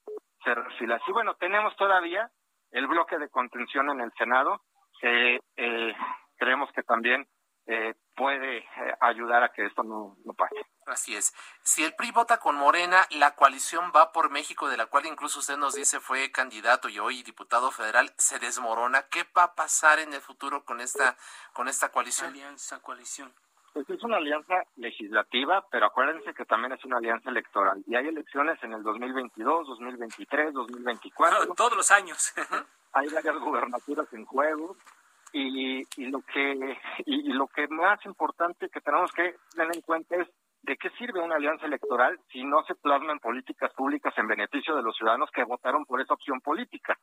se refilan. Y bueno, tenemos todavía el bloque de contención en el Senado que eh, creemos que también eh, puede eh, ayudar a que esto no, pase. Así es. Si el PRI vota con Morena, la coalición va por México, de la cual incluso usted nos dice fue candidato y hoy diputado federal, se desmorona. ¿Qué va a pasar en el futuro con esta con esta coalición? Alianza, coalición. Pues es una alianza legislativa, pero acuérdense que también es una alianza electoral. Y hay elecciones en el 2022, 2023, 2024. todos los años. hay varias gubernaturas en juego y, y lo que y, lo que más importante que tenemos que tener en cuenta es de qué sirve una alianza electoral si no se plasman políticas públicas en beneficio de los ciudadanos que votaron por esa opción política.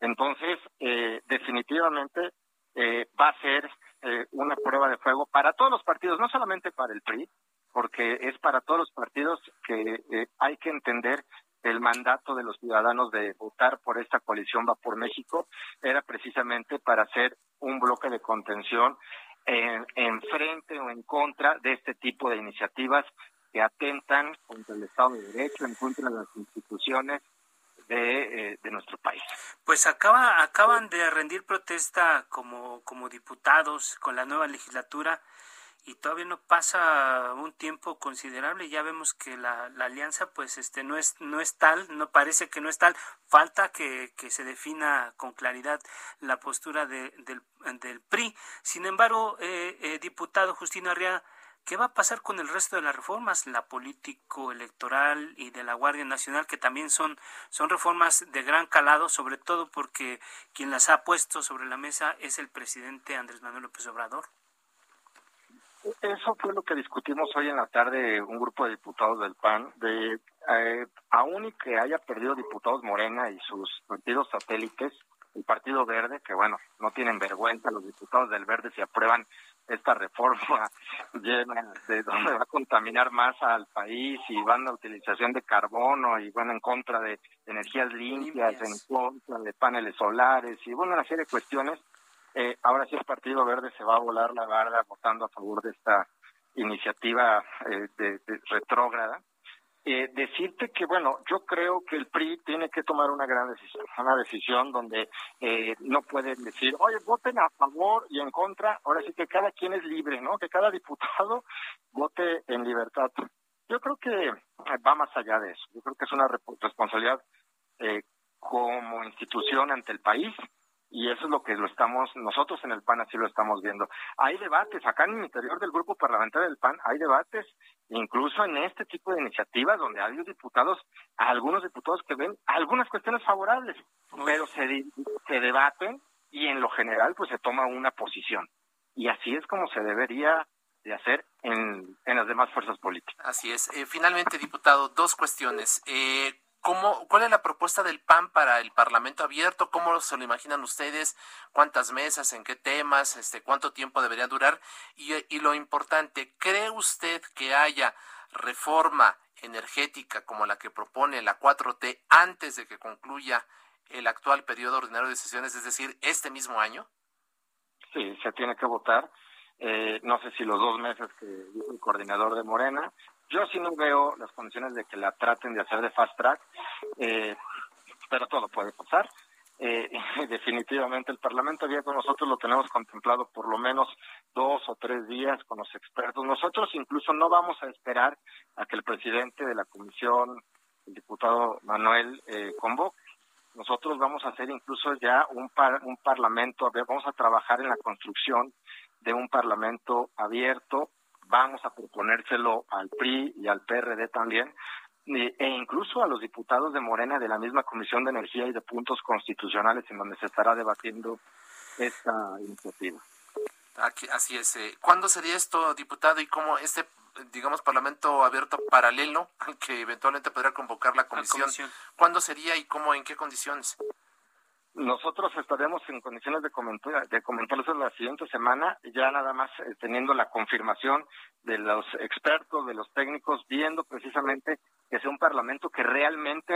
Entonces, eh, definitivamente eh, va a ser eh, una prueba de fuego para todos los partidos, no solamente para el PRI, porque es para todos los partidos que hay que entender el mandato de los ciudadanos de votar por esta coalición Va por México era precisamente para hacer un bloque de contención en, frente o en contra de este tipo de iniciativas que atentan contra el Estado de Derecho, en contra de las instituciones de, eh, de, nuestro país. Pues acaba, acaban de rendir protesta como, como diputados con la nueva legislatura y todavía no pasa un tiempo considerable ya vemos que la, alianza pues este no es no es tal no parece que no es tal falta que, que se defina con claridad la postura de, del, del PRI sin embargo eh, eh, diputado Justino Arriaga ¿Qué va a pasar con el resto de las reformas, la político electoral y de la Guardia Nacional, que también son, son reformas de gran calado, sobre todo porque quien las ha puesto sobre la mesa es el presidente Andrés Manuel López Obrador? Eso fue lo que discutimos hoy en la tarde un grupo de diputados del PAN, de eh, aún y que haya perdido diputados Morena y sus partidos satélites, el Partido Verde, que bueno, no tienen vergüenza los diputados del Verde si aprueban esta reforma llena de donde va a contaminar más al país y van a utilización de carbono y van en contra de energías limpias, en contra de paneles solares y bueno, una serie de cuestiones eh, ahora sí el Partido Verde se va a volar la barda votando a favor de esta iniciativa eh, de, retrógrada. Eh, decirte que, bueno, yo creo que el PRI tiene que tomar una gran decisión, una decisión donde eh, no pueden decir, oye, voten a favor y en contra, ahora sí que cada quien es libre, ¿no? Que cada diputado vote en libertad. Yo creo que va más allá de eso, yo creo que es una responsabilidad como institución ante el país, y eso es lo que lo estamos, nosotros en el PAN así lo estamos viendo. Hay debates, acá en el interior del grupo parlamentario del PAN hay debates, incluso en este tipo de iniciativas donde hay diputados, algunos diputados que ven algunas cuestiones favorables, pero se, se debaten y en lo general pues se toma una posición. Y así es como se debería de hacer en, en las demás fuerzas políticas. Así es. Eh, finalmente, diputado, dos cuestiones. Eh, ¿Cómo, ¿Cuál es la propuesta del PAN para el Parlamento abierto? ¿Cómo se lo imaginan ustedes? ¿Cuántas mesas? ¿En qué temas? Este, ¿Cuánto tiempo debería durar? Y, lo importante, ¿cree usted que haya reforma energética como la que propone la 4T antes de que concluya el actual periodo ordinario de sesiones, es decir, este mismo año? Sí, se tiene que votar. Eh, no sé si los dos meses que dijo el coordinador de Morena, yo sí no veo las condiciones de que la traten de hacer de fast track, eh, pero todo puede pasar. Eh, definitivamente el Parlamento abierto nosotros lo tenemos contemplado por lo menos dos o tres días con los expertos. Nosotros incluso no vamos a esperar a que el presidente de la comisión, el diputado Manuel, eh, convoque. nosotros vamos a hacer incluso ya un, un parlamento, vamos a trabajar en la construcción de un parlamento abierto, vamos a proponérselo al PRI y al PRD también, e incluso a los diputados de Morena de la misma Comisión de Energía y de Puntos Constitucionales en donde se estará debatiendo esta iniciativa. Aquí, así es. Eh, ¿Cuándo sería esto, diputado, y cómo este, digamos, parlamento abierto paralelo que eventualmente podrá convocar la comisión, ¿cuándo sería y cómo, en qué condiciones? Nosotros estaremos en condiciones de, comentar, de comentarlos la siguiente semana, ya nada más eh, teniendo la confirmación de los expertos, de los técnicos, viendo precisamente que sea un parlamento que realmente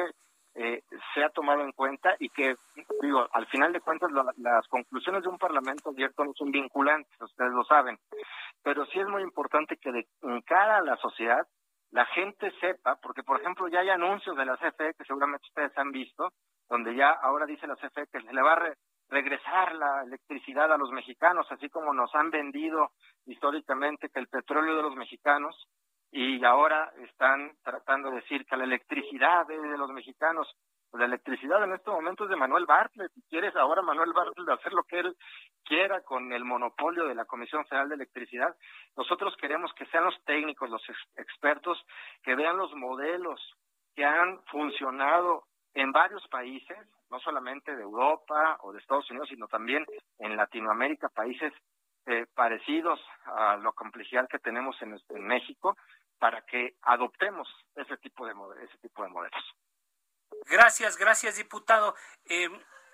eh, sea tomado en cuenta y que, digo, al final de cuentas las conclusiones de un parlamento abierto no son vinculantes, ustedes lo saben, pero sí es muy importante que de cara a la sociedad la gente sepa, porque por ejemplo ya hay anuncios de la CFE que seguramente ustedes han visto, donde ya ahora dice la CFE que le va a regresar la electricidad a los mexicanos, así como nos han vendido históricamente que el petróleo de los mexicanos y ahora están tratando de decir que la electricidad es de los mexicanos. La electricidad en este momento es de Manuel Bartlett. Si quieres ahora Manuel Bartlett hacer lo que él quiera con el monopolio de la Comisión Federal de Electricidad, nosotros queremos que sean los técnicos, los expertos, que vean los modelos que han funcionado en varios países, no solamente de Europa o de Estados Unidos, sino también en Latinoamérica, países eh, parecidos a la complejidad que tenemos en, México, para que adoptemos ese tipo de ese tipo de modelos. Gracias, gracias, diputado. Eh,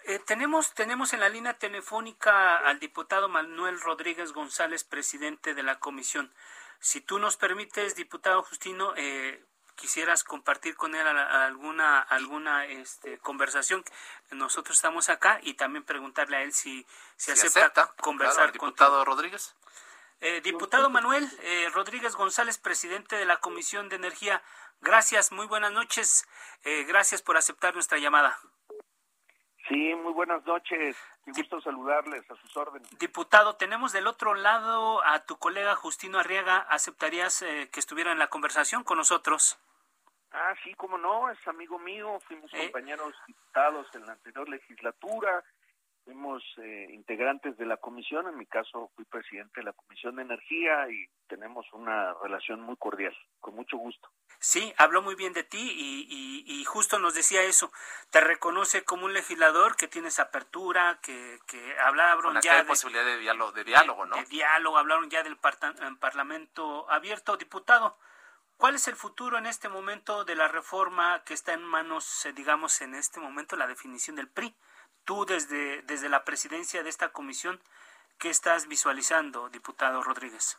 eh, tenemos, tenemos en la línea telefónica al diputado Manuel Rodríguez González, presidente de la comisión. Si tú nos permites, diputado Justino, eh, quisieras compartir con él alguna alguna este, conversación. Nosotros estamos acá y también preguntarle a él si, si, acepta, conversar con diputado Rodríguez. Eh, diputado Manuel eh, Rodríguez González, presidente de la Comisión de Energía, gracias, muy buenas noches, eh, gracias por aceptar nuestra llamada. Sí, muy buenas noches. Qué gusto saludarles a sus órdenes. Diputado, tenemos del otro lado a tu colega Justino Arriaga. ¿Aceptarías eh, que estuviera en la conversación con nosotros? Ah, sí, cómo no, es amigo mío. Fuimos eh. compañeros diputados en la anterior legislatura. Fuimos eh, integrantes de la comisión. En mi caso, fui presidente de la Comisión de Energía y tenemos una relación muy cordial. Con mucho gusto. Sí, habló muy bien de ti y, justo nos decía eso. Te reconoce como un legislador que tienes apertura, que, que hablaron ya de posibilidad de diálogo, de diálogo, ¿no? De diálogo, hablaron ya del Parlamento abierto. Diputado, ¿cuál es el futuro en este momento de la reforma que está en manos, eh, digamos, en este momento, la definición del PRI? Tú desde, desde la presidencia de esta comisión, ¿qué estás visualizando, diputado Rodríguez?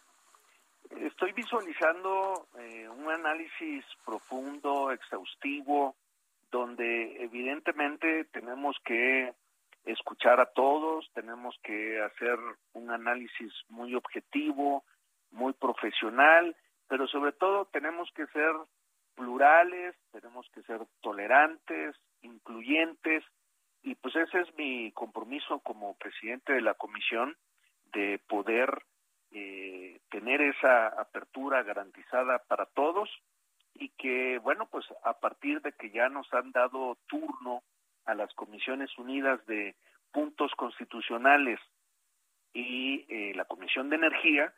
Estoy visualizando eh, un análisis profundo, exhaustivo, donde evidentemente tenemos que escuchar a todos, tenemos que hacer un análisis muy objetivo, muy profesional, pero sobre todo tenemos que ser plurales, tenemos que ser tolerantes, incluyentes, y pues ese es mi compromiso como presidente de la comisión, de poder eh, tener esa apertura garantizada para todos y que, bueno, pues a partir de que ya nos han dado turno a las Comisiones Unidas de Puntos Constitucionales y eh, la Comisión de Energía,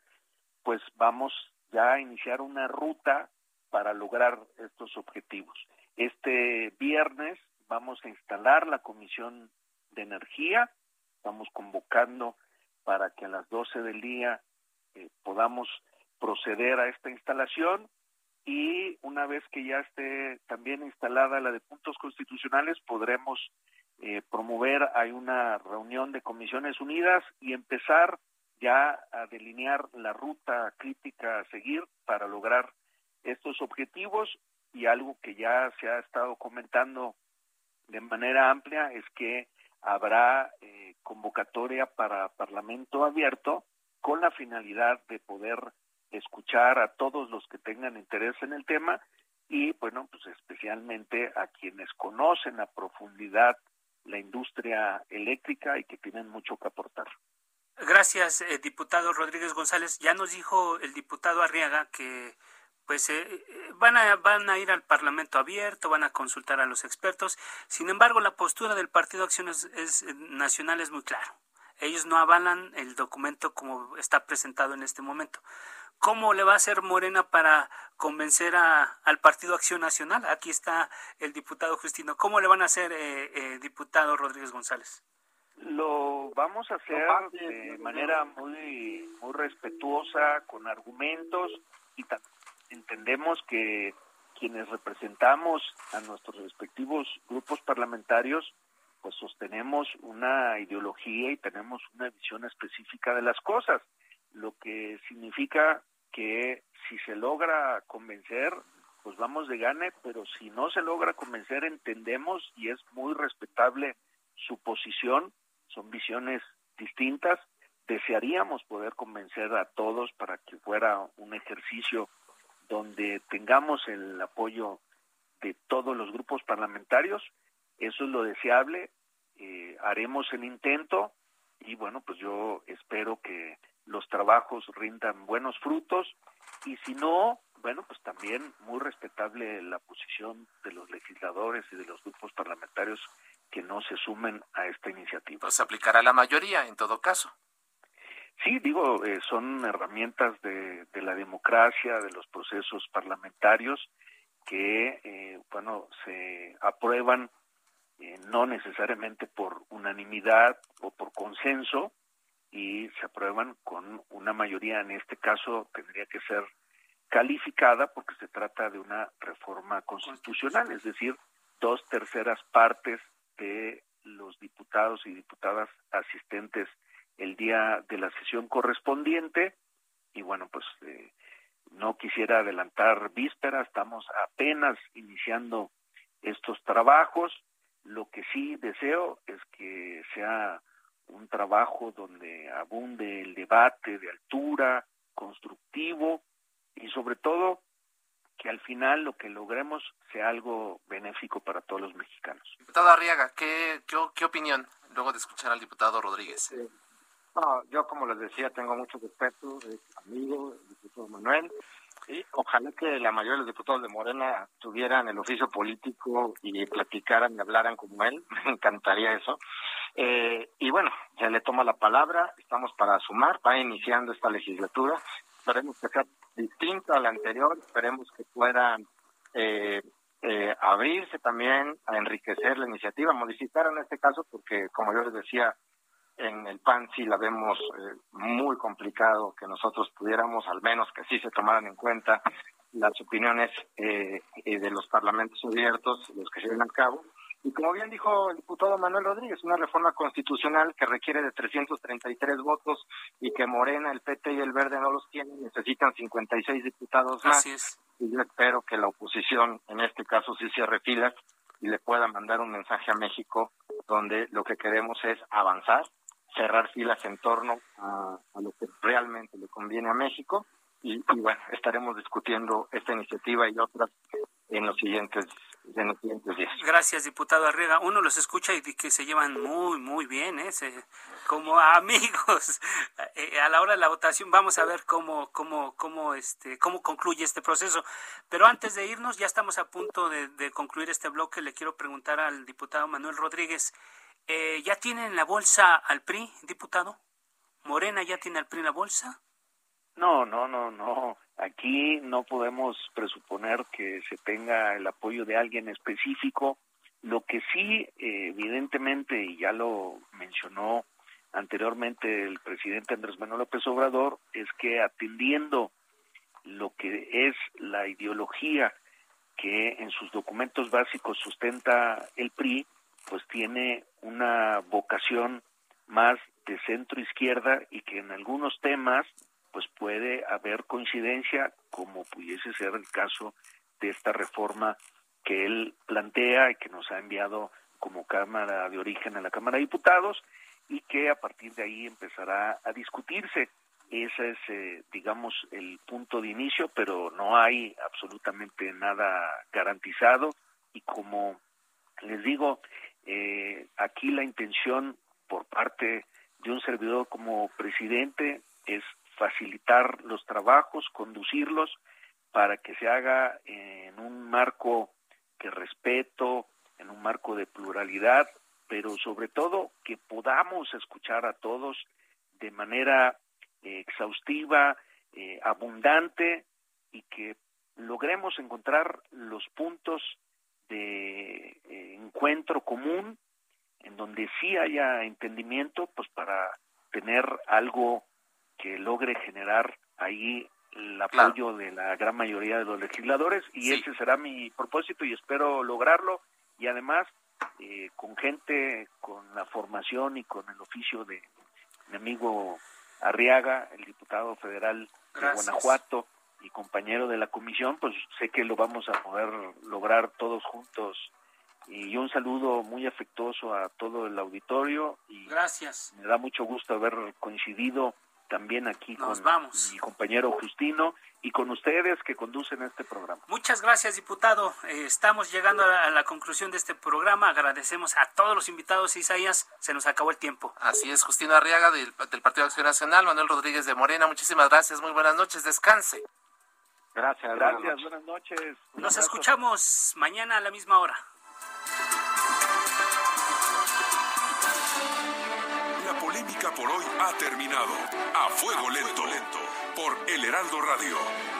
pues vamos ya a iniciar una ruta para lograr estos objetivos. Este viernes vamos a instalar la Comisión de Energía, estamos convocando para que a las 12 del día podamos proceder a esta instalación y una vez que ya esté también instalada la de puntos constitucionales podremos eh, promover hay una reunión de comisiones unidas y empezar ya a delinear la ruta crítica a seguir para lograr estos objetivos y algo que ya se ha estado comentando de manera amplia es que habrá eh, convocatoria para Parlamento abierto con la finalidad de poder escuchar a todos los que tengan interés en el tema y, bueno, pues especialmente a quienes conocen a profundidad la industria eléctrica y que tienen mucho que aportar. Gracias, eh, diputado Rodríguez González. Ya nos dijo el diputado Arriaga que pues eh, van, a, van a ir al Parlamento abierto, van a consultar a los expertos. Sin embargo, la postura del Partido Acción es, Nacional es muy clara. Ellos no avalan el documento como está presentado en este momento. ¿Cómo le va a hacer Morena para convencer a, al Partido Acción Nacional? Aquí está el diputado Justino. ¿Cómo le van a hacer, eh, eh, diputado Rodríguez González? Lo vamos a hacer de manera muy, muy respetuosa, con argumentos y entendemos que quienes representamos a nuestros respectivos grupos parlamentarios, pues sostenemos una ideología y tenemos una visión específica de las cosas, lo que significa que si se logra convencer, pues vamos de gane, pero si no se logra convencer, entendemos y es muy respetable su posición, son visiones distintas, desearíamos poder convencer a todos para que fuera un ejercicio donde tengamos el apoyo de todos los grupos parlamentarios, eso es lo deseable, eh, haremos el intento y bueno, pues yo espero que los trabajos rindan buenos frutos y si no, bueno, pues también muy respetable la posición de los legisladores y de los grupos parlamentarios que no se sumen a esta iniciativa. Pues aplicará la mayoría en todo caso. Sí, digo, eh, son herramientas de, la democracia, de los procesos parlamentarios que, eh, bueno, se aprueban eh, no necesariamente por unanimidad o por consenso y se aprueban con una mayoría, en este caso tendría que ser calificada porque se trata de una reforma constitucional, es decir, dos terceras partes de los diputados y diputadas asistentes el día de la sesión correspondiente y bueno, pues eh, no quisiera adelantar víspera, estamos apenas iniciando estos trabajos. Lo que sí deseo es que sea un trabajo donde abunde el debate de altura, constructivo y sobre todo que al final lo que logremos sea algo benéfico para todos los mexicanos. Diputado Arriaga, ¿qué, qué, opinión luego de escuchar al diputado Rodríguez? No, yo como les decía, tengo mucho respeto, es amigo, el diputado Manuel, y ojalá que la mayoría de los diputados de Morena tuvieran el oficio político y platicaran y hablaran como él, me encantaría eso. Eh, y bueno, ya le toma la palabra, estamos para sumar, va iniciando esta legislatura, esperemos que sea distinta a la anterior, esperemos que puedan eh, eh, abrirse también a enriquecer la iniciativa, modificar en este caso, porque como yo les decía, en el PAN sí la vemos eh, muy complicado que nosotros pudiéramos, al menos que sí se tomaran en cuenta las opiniones eh, de los parlamentos abiertos, los que se lleven a cabo. Y como bien dijo el diputado Manuel Rodríguez, una reforma constitucional que requiere de 333 votos y que Morena, el PT y el Verde no los tienen, necesitan 56 diputados más. Y yo espero que la oposición, en este caso, sí cierre filas y le pueda mandar un mensaje a México donde lo que queremos es avanzar, cerrar filas en torno a, lo que realmente le conviene a México y, bueno, estaremos discutiendo esta iniciativa y otras en los siguientes en los siguientes días. Gracias, diputado Arriega. Uno los escucha y que se llevan muy, muy bien, ¿eh? como amigos. Eh, a la hora de la votación vamos a ver cómo, cómo, cómo, este, cómo concluye este proceso. Pero antes de irnos, ya estamos a punto de concluir este bloque. Le quiero preguntar al diputado Manuel Rodríguez. Eh, ¿Ya tienen la bolsa al PRI, diputado? ¿Morena ya tiene al PRI la bolsa? No, no, no, no. Aquí no podemos presuponer que se tenga el apoyo de alguien específico. Lo que sí, eh, evidentemente, y ya lo mencionó anteriormente el presidente Andrés Manuel López Obrador, es que atendiendo lo que es la ideología que en sus documentos básicos sustenta el PRI, pues tiene una vocación más de centro izquierda y que en algunos temas pues puede haber coincidencia como pudiese ser el caso de esta reforma que él plantea y que nos ha enviado como Cámara de Origen a la Cámara de Diputados y que a partir de ahí empezará a discutirse. Ese es, eh, digamos, el punto de inicio, pero no hay absolutamente nada garantizado y como les digo, eh, aquí la intención por parte de un servidor como presidente es facilitar los trabajos, conducirlos, para que se haga en un marco que respeto, en un marco de pluralidad, pero sobre todo que podamos escuchar a todos de manera eh, exhaustiva, eh, abundante y que logremos encontrar los puntos de eh, encuentro común en donde sí haya entendimiento, pues para tener algo que logre generar ahí el apoyo de la gran mayoría de los legisladores y ese será mi propósito y espero lograrlo. Y además eh, con gente con la formación y con el oficio de mi amigo Arriaga, el diputado federal de Guanajuato y compañero de la comisión, pues sé que lo vamos a poder lograr todos juntos y un saludo muy afectuoso a todo el auditorio y gracias me da mucho gusto haber coincidido también aquí con mi compañero Justino y con ustedes que conducen este programa. Muchas gracias, diputado. Eh, estamos llegando a la, conclusión de este programa. Agradecemos a todos los invitados. Isaías, se nos acabó el tiempo. Así es, Justino Arriaga del, Partido de Acción Nacional, Manuel Rodríguez de Morena. Muchísimas gracias. Muy buenas noches. Descanse. Gracias, gracias. Buenas noches. Nos escuchamos mañana a la misma hora. por hoy ha terminado. A fuego lento, lento, por El Heraldo Radio.